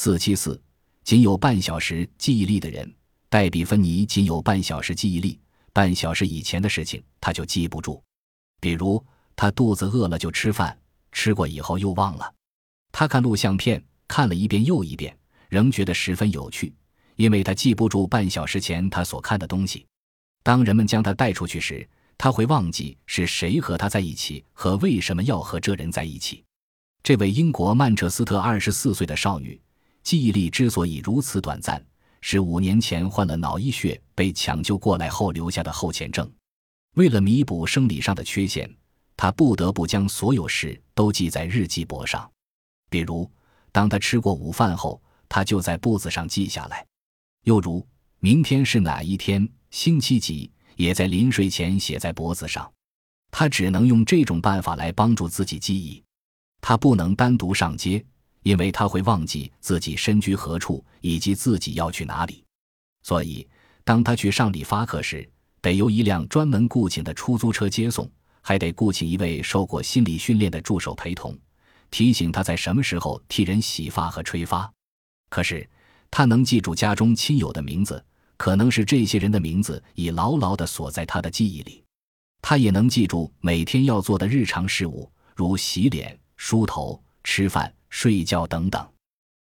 四七四，仅有半小时记忆力的人，戴比芬尼仅有半小时记忆力，半小时以前的事情他就记不住。比如，他肚子饿了就吃饭，吃过以后又忘了。他看录像片，看了一遍又一遍，仍觉得十分有趣，因为他记不住半小时前他所看的东西。当人们将他带出去时，他会忘记是谁和他在一起，和为什么要和这人在一起。这位英国曼彻斯特二十四岁的少女，记忆力之所以如此短暂，是五年前患了脑溢血被抢救过来后留下的后遗症。为了弥补生理上的缺陷，他不得不将所有事都记在日记簿上。比如，当他吃过午饭后，他就在簿子上记下来；又如，明天是哪一天，星期几。也在临睡前写在脖子上，他只能用这种办法来帮助自己记忆。他不能单独上街，因为他会忘记自己身居何处以及自己要去哪里。所以，当他去上理发课时，得由一辆专门雇请的出租车接送，还得雇请一位受过心理训练的助手陪同，提醒他在什么时候替人洗发和吹发。可是，他能记住家中亲友的名字。可能是这些人的名字已牢牢地锁在他的记忆里，他也能记住每天要做的日常事务，如洗脸、梳头、吃饭、睡觉等等。